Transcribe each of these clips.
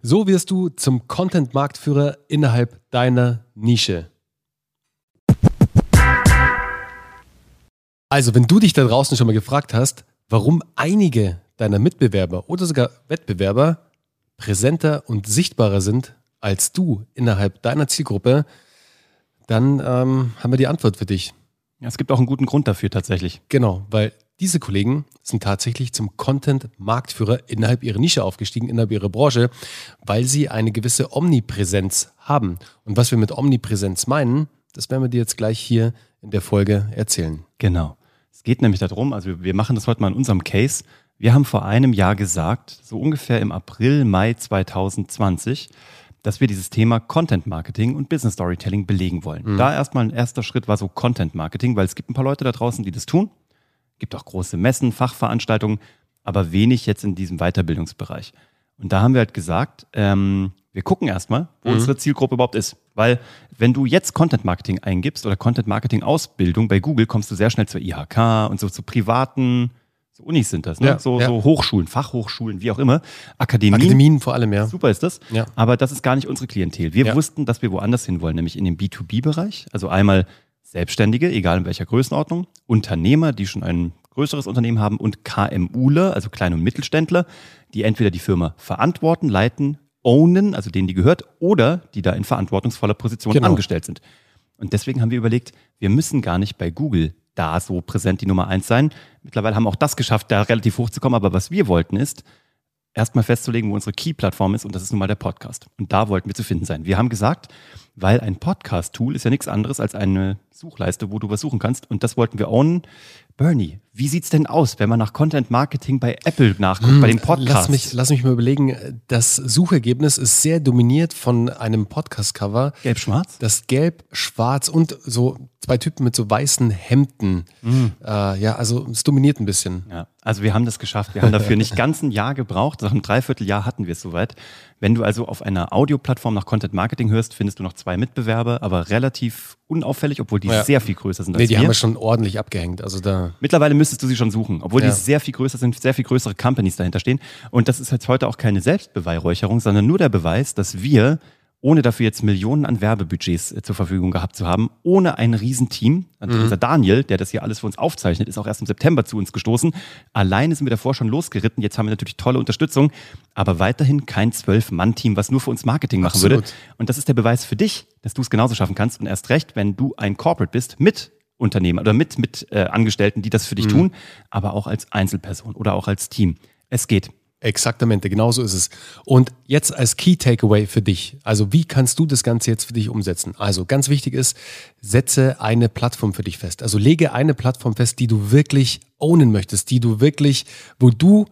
So wirst du zum Content-Marktführer innerhalb deiner Nische. Also, wenn du dich da draußen schon mal gefragt hast, warum einige deiner Mitbewerber oder sogar Wettbewerber präsenter und sichtbarer sind als du innerhalb deiner Zielgruppe, dann ähm, haben wir die Antwort für dich. Ja, es gibt auch einen guten Grund dafür tatsächlich. Genau, weil diese Kollegen sind tatsächlich zum Content-Marktführer innerhalb ihrer Nische aufgestiegen, innerhalb ihrer Branche, weil sie eine gewisse Omnipräsenz haben. Und was wir mit Omnipräsenz meinen, das werden wir dir jetzt gleich hier in der Folge erzählen. Genau. Es geht nämlich darum, also wir machen das heute mal in unserem Case. Wir haben vor einem Jahr gesagt, so ungefähr im April, Mai 2020, dass wir dieses Thema Content Marketing und Business Storytelling belegen wollen. Mhm. Da erstmal ein erster Schritt war so Content Marketing, weil es gibt ein paar Leute da draußen, die das tun gibt auch große Messen, Fachveranstaltungen, aber wenig jetzt in diesem Weiterbildungsbereich. Und da haben wir halt gesagt, ähm, wir gucken erstmal, wo mhm. unsere Zielgruppe überhaupt ist. Weil wenn du jetzt Content Marketing eingibst oder Content Marketing Ausbildung bei Google, kommst du sehr schnell zur IHK und so zu privaten, so Unis sind das, ne? Ja, so, ja. so Hochschulen, Fachhochschulen, wie auch immer, Akademien. Akademien vor allem, ja. Super ist das. Ja. Aber das ist gar nicht unsere Klientel. Wir wussten, dass wir woanders hin wollen, nämlich in den B2B-Bereich. Also einmal Selbstständige, egal in welcher Größenordnung, Unternehmer, die schon ein größeres Unternehmen haben und KMUler, also Klein- und Mittelständler, die entweder die Firma verantworten, leiten, ownen, also denen die gehört, oder die da in verantwortungsvoller Position genau. angestellt sind. Und deswegen haben wir überlegt, wir müssen gar nicht bei Google da so präsent die Nummer eins sein. Mittlerweile haben wir auch das geschafft, da relativ hoch zu kommen. Aber was wir wollten ist, erstmal festzulegen, wo unsere Key-Plattform ist. Und das ist nun mal der Podcast. Und da wollten wir zu finden sein. Wir haben gesagt, weil ein Podcast-Tool ist ja nichts anderes als eine Suchleiste, wo du was suchen kannst. Und das wollten wir ownen. Bernie, wie sieht's denn aus, wenn man nach Content Marketing bei Apple nachguckt, hm, bei den Podcasts? Lass mich, lass mich mal überlegen. Das Suchergebnis ist sehr dominiert von einem Podcast-Cover. Gelb-schwarz? Das Gelb-schwarz und so zwei Typen mit so weißen Hemden. Mhm. Äh, ja, also es dominiert ein bisschen. Ja, also wir haben das geschafft. Wir haben dafür nicht ganz ein Jahr gebraucht. Nach einem Dreivierteljahr hatten wir es soweit. Wenn du also auf einer Audioplattform nach Content Marketing hörst, findest du noch zwei Mitbewerber, aber relativ unauffällig, obwohl die ja. sehr viel größer sind als nee, die wir. haben wir schon ordentlich abgehängt. Also da Mittlerweile müsstest du sie schon suchen, obwohl ja. die sehr viel größer sind, sehr viel größere Companies dahinter stehen. Und das ist jetzt heute auch keine Selbstbeweihräucherung, sondern nur der Beweis, dass wir ohne dafür jetzt Millionen an Werbebudgets äh, zur Verfügung gehabt zu haben, ohne ein Riesenteam. Also mhm. Unser Daniel, der das hier alles für uns aufzeichnet, ist auch erst im September zu uns gestoßen. Alleine sind wir davor schon losgeritten. Jetzt haben wir natürlich tolle Unterstützung, aber weiterhin kein Zwölf-Mann-Team, was nur für uns Marketing machen Absolut. würde. Und das ist der Beweis für dich, dass du es genauso schaffen kannst. Und erst recht, wenn du ein Corporate bist mit Unternehmer oder mit, mit äh, Angestellten, die das für dich mhm. tun, aber auch als Einzelperson oder auch als Team. Es geht. Exaktamente, genau so ist es. Und jetzt als Key Takeaway für dich. Also wie kannst du das Ganze jetzt für dich umsetzen? Also ganz wichtig ist, setze eine Plattform für dich fest. Also lege eine Plattform fest, die du wirklich ownen möchtest, die du wirklich, wo du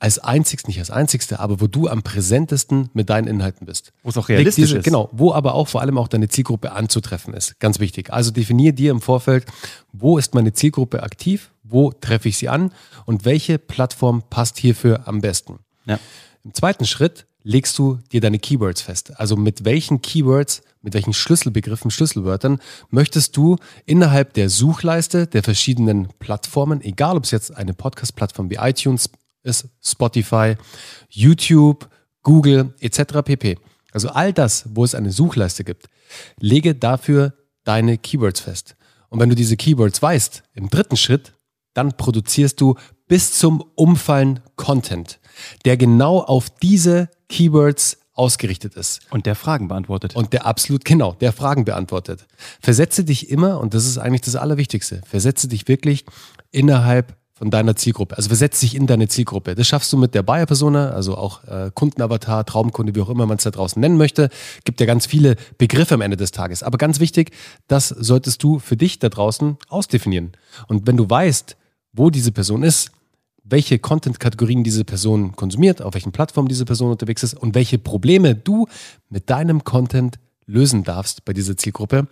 als einzigst, nicht als einzigste, aber wo du am präsentesten mit deinen Inhalten bist. Wo es auch realistisch diese, ist. Genau, wo aber auch vor allem auch deine Zielgruppe anzutreffen ist. Ganz wichtig. Also definier dir im Vorfeld, wo ist meine Zielgruppe aktiv, wo treffe ich sie an und welche Plattform passt hierfür am besten. Ja. Im zweiten Schritt legst du dir deine Keywords fest. Also mit welchen Keywords, mit welchen Schlüsselbegriffen, Schlüsselwörtern möchtest du innerhalb der Suchleiste der verschiedenen Plattformen, egal ob es jetzt eine Podcast-Plattform wie iTunes, ist Spotify, YouTube, Google etc. pp. Also all das, wo es eine Suchleiste gibt, lege dafür deine Keywords fest. Und wenn du diese Keywords weißt, im dritten Schritt, dann produzierst du bis zum Umfallen Content, der genau auf diese Keywords ausgerichtet ist. Und der Fragen beantwortet. Und der absolut, genau, der Fragen beantwortet. Versetze dich immer, und das ist eigentlich das Allerwichtigste, versetze dich wirklich innerhalb von deiner Zielgruppe. Also versetz dich in deine Zielgruppe. Das schaffst du mit der Buyer-Persona, also auch äh, Kundenavatar, Traumkunde, wie auch immer man es da draußen nennen möchte. Gibt ja ganz viele Begriffe am Ende des Tages. Aber ganz wichtig, das solltest du für dich da draußen ausdefinieren. Und wenn du weißt, wo diese Person ist, welche Content-Kategorien diese Person konsumiert, auf welchen Plattformen diese Person unterwegs ist und welche Probleme du mit deinem Content lösen darfst bei dieser Zielgruppe,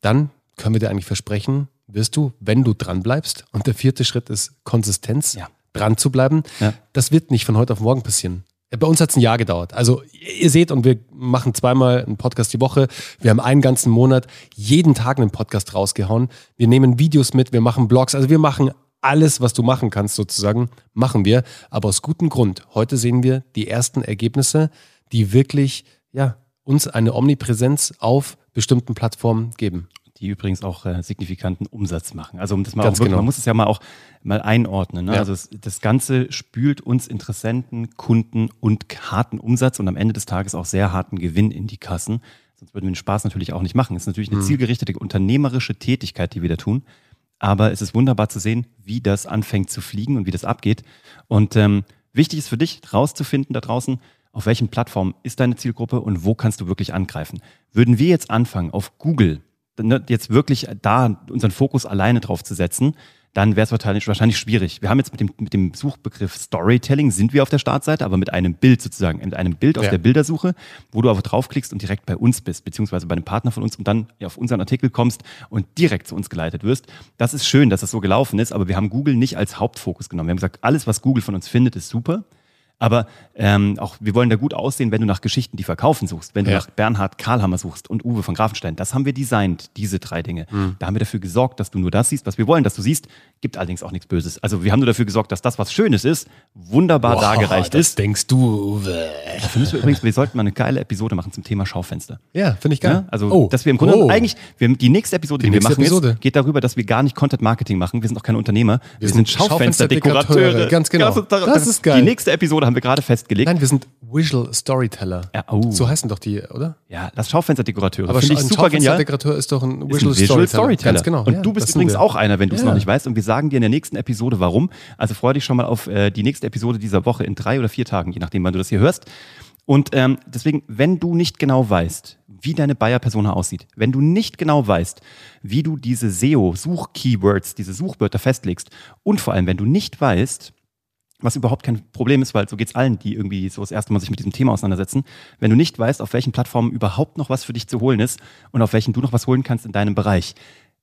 dann können wir dir eigentlich versprechen, wirst du, wenn du dran bleibst, und der vierte Schritt ist Konsistenz, ja. dran zu bleiben, ja. das wird nicht von heute auf morgen passieren. Bei uns hat es ein Jahr gedauert. Also ihr seht, und wir machen zweimal einen Podcast die Woche. Wir haben einen ganzen Monat jeden Tag einen Podcast rausgehauen. Wir nehmen Videos mit, wir machen Blogs. Also wir machen alles, was du machen kannst sozusagen, machen wir. Aber aus gutem Grund. Heute sehen wir die ersten Ergebnisse, die wirklich ja, uns eine Omnipräsenz auf bestimmten Plattformen geben die übrigens auch äh, signifikanten Umsatz machen. Also um das mal wirklich, genau. man muss es ja mal auch mal einordnen. Ne? Ja. Also es, das Ganze spült uns Interessenten, Kunden und harten Umsatz und am Ende des Tages auch sehr harten Gewinn in die Kassen. Sonst würden wir den Spaß natürlich auch nicht machen. Es ist natürlich eine mhm. zielgerichtete unternehmerische Tätigkeit, die wir da tun. Aber es ist wunderbar zu sehen, wie das anfängt zu fliegen und wie das abgeht. Und ähm, wichtig ist für dich, rauszufinden da draußen, auf welchen Plattformen ist deine Zielgruppe und wo kannst du wirklich angreifen. Würden wir jetzt anfangen, auf Google ne, jetzt wirklich da unseren Fokus alleine drauf zu setzen, dann wäre es wahrscheinlich, wahrscheinlich schwierig. Wir haben jetzt mit dem, mit dem Suchbegriff Storytelling sind wir auf der Startseite, aber mit einem Bild sozusagen, mit einem Bild aus ja. der Bildersuche, wo du aber draufklickst und direkt bei uns bist, beziehungsweise bei einem Partner von uns und dann auf unseren Artikel kommst und direkt zu uns geleitet wirst. Das ist schön, dass das so gelaufen ist, aber wir haben Google nicht als Hauptfokus genommen. Wir haben gesagt, alles, was Google von uns findet, ist super. Aber ähm, auch wir wollen da gut aussehen, wenn du nach Geschichten, die verkaufen suchst, wenn du ja. nach Bernhard Karlhammer suchst und Uwe von Grafenstein. Das haben wir designt, diese drei Dinge. Mhm. Da haben wir dafür gesorgt, dass du nur das siehst, was wir wollen, dass du siehst. Gibt allerdings auch nichts Böses. Also wir haben nur dafür gesorgt, dass das, was Schönes ist, wunderbar wow, dargereicht das ist. denkst du, Uwe. Dafür müssen wir übrigens, wir sollten mal eine geile Episode machen zum Thema Schaufenster. Ja, finde ich geil. Ja? Also, oh. dass wir im Grunde oh. eigentlich, wir, die nächste Episode, die, die nächste wir machen, Episode. Jetzt, geht darüber, dass wir gar nicht Content Marketing machen. Wir sind auch keine Unternehmer. Wir, wir sind, sind Schaufensterdekorateure. Ganz genau. Das, das ist geil. Die nächste Episode haben wir gerade festgelegt. Nein, wir sind Visual Storyteller. Ja, oh. So heißen doch die, oder? Ja, das Schaufensterdekorateure. Aber Finde ich super genial. Schaufensterdekorateur ist doch ein Visual, ist ein Visual Storyteller. Storyteller. Ganz genau. Und ja, du bist übrigens auch einer, wenn du es ja. noch nicht weißt. Und wir sagen dir in der nächsten Episode, warum. Also freue dich schon mal auf äh, die nächste Episode dieser Woche in drei oder vier Tagen, je nachdem, wann du das hier hörst. Und ähm, deswegen, wenn du nicht genau weißt, wie deine Buyer-Persona aussieht, wenn du nicht genau weißt, wie du diese SEO-Such-Keywords, diese Suchwörter festlegst und vor allem, wenn du nicht weißt, was überhaupt kein Problem ist, weil so geht's allen, die irgendwie so das erste Mal sich mit diesem Thema auseinandersetzen. Wenn du nicht weißt, auf welchen Plattformen überhaupt noch was für dich zu holen ist und auf welchen du noch was holen kannst in deinem Bereich.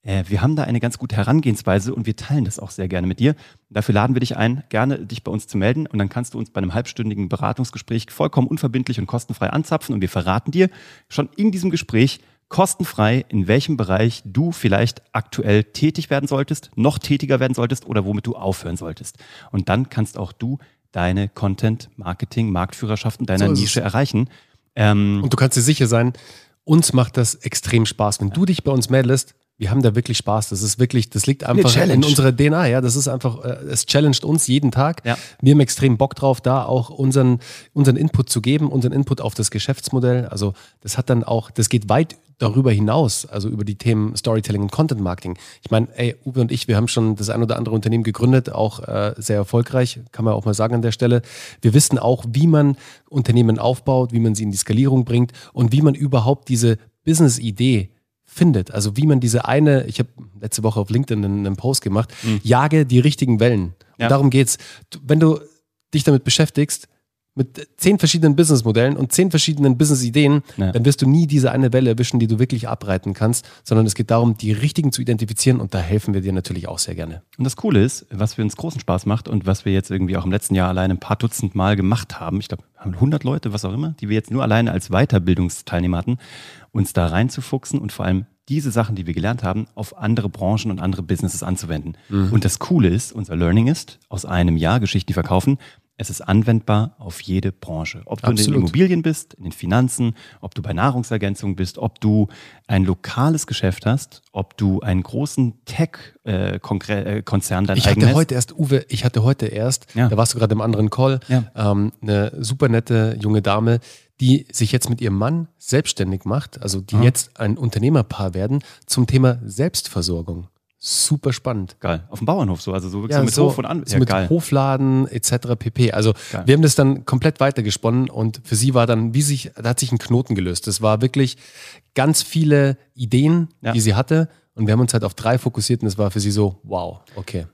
Äh, wir haben da eine ganz gute Herangehensweise und wir teilen das auch sehr gerne mit dir. Dafür laden wir dich ein, gerne dich bei uns zu melden und dann kannst du uns bei einem halbstündigen Beratungsgespräch vollkommen unverbindlich und kostenfrei anzapfen und wir verraten dir schon in diesem Gespräch, kostenfrei, in welchem Bereich du vielleicht aktuell tätig werden solltest, noch tätiger werden solltest oder womit du aufhören solltest. Und dann kannst auch du deine Content, Marketing, Marktführerschaft in deiner so Nische erreichen. Ähm, und du kannst dir sicher sein, uns macht das extrem Spaß. Wenn du dich bei uns meldest, wir haben da wirklich Spaß. Das ist wirklich, das liegt einfach in unserer DNA. Ja, das ist einfach, äh, es challenged uns jeden Tag. Ja. Wir haben extrem Bock drauf, da auch unseren, unseren Input zu geben, unseren Input auf das Geschäftsmodell. Also, das hat dann auch, das geht weit darüber hinaus, also über die Themen Storytelling und Content Marketing. Ich meine, ey, Uwe und ich, wir haben schon das ein oder andere Unternehmen gegründet, auch äh, sehr erfolgreich, kann man auch mal sagen an der Stelle. Wir wissen auch, wie man Unternehmen aufbaut, wie man sie in die Skalierung bringt und wie man überhaupt diese Business-Idee findet. Also wie man diese eine, ich habe letzte Woche auf LinkedIn einen, einen Post gemacht, mhm. jage die richtigen Wellen. Ja. Und darum geht's. Wenn du dich damit beschäftigst, mit zehn verschiedenen Businessmodellen und zehn verschiedenen Businessideen, ja. dann wirst du nie diese eine Welle erwischen, die du wirklich abreiten kannst, sondern es geht darum, die richtigen zu identifizieren und da helfen wir dir natürlich auch sehr gerne. Und das Coole ist, was für uns großen Spaß macht und was wir jetzt irgendwie auch im letzten Jahr allein ein paar Dutzend Mal gemacht haben, ich glaube, haben 100 Leute, was auch immer, die wir jetzt nur alleine als Weiterbildungsteilnehmer hatten, uns da reinzufuchsen und vor allem diese Sachen, die wir gelernt haben, auf andere Branchen und andere Businesses anzuwenden. Mhm. Und das Coole ist, unser Learning ist, aus einem Jahr Geschichten verkaufen, es ist anwendbar auf jede Branche. Ob du Absolut. in den Immobilien bist, in den Finanzen, ob du bei Nahrungsergänzung bist, ob du ein lokales Geschäft hast, ob du einen großen Tech-Konzern dein Ich hatte heute erst, Uwe, ich hatte heute erst, ja. da warst du gerade im anderen Call, ja. ähm, eine super nette junge Dame, die sich jetzt mit ihrem Mann selbstständig macht, also die mhm. jetzt ein Unternehmerpaar werden, zum Thema Selbstversorgung super spannend. Geil. Auf dem Bauernhof so, also so wirklich ja, so mit so, Hof und An so ja, mit geil. Hofladen etc. pp. Also geil. wir haben das dann komplett weitergesponnen und für sie war dann, wie sich, da hat sich ein Knoten gelöst. Das war wirklich ganz viele Ideen, ja. die sie hatte und wir haben uns halt auf drei fokussiert und es war für sie so, wow, okay.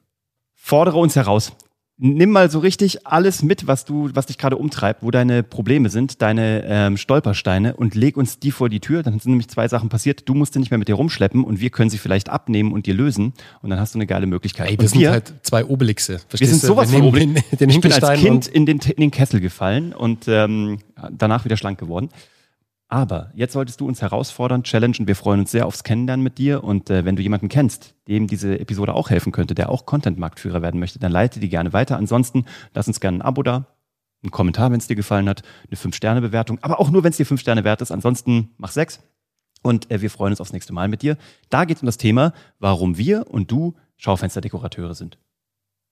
Fordere uns heraus nimm mal so richtig alles mit, was du, was dich gerade umtreibt, wo deine Probleme sind, deine ähm, Stolpersteine und leg uns die vor die Tür. Dann sind nämlich zwei Sachen passiert. Du musst sie nicht mehr mit dir rumschleppen und wir können sie vielleicht abnehmen und dir lösen und dann hast du eine geile Möglichkeit. Ey, wir und sind wir, halt zwei Obelixe. Wir sind sowas von Obelix. Den, den ich bin als Kind in den, in den Kessel gefallen und ähm, danach wieder schlank geworden. Aber jetzt solltest du uns herausfordern, challengen. Wir freuen uns sehr aufs Kennenlernen mit dir. Und äh, wenn du jemanden kennst, dem diese Episode auch helfen könnte, der auch Content-Marktführer werden möchte, dann leite die gerne weiter. Ansonsten lass uns gerne ein Abo da. einen Kommentar, wenn es dir gefallen hat, eine 5-Sterne-Bewertung, aber auch nur, wenn es dir 5 Sterne wert ist. Ansonsten mach 6. Und äh, wir freuen uns aufs nächste Mal mit dir. Da geht es um das Thema, warum wir und du Schaufensterdekorateure sind.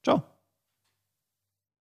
Ciao.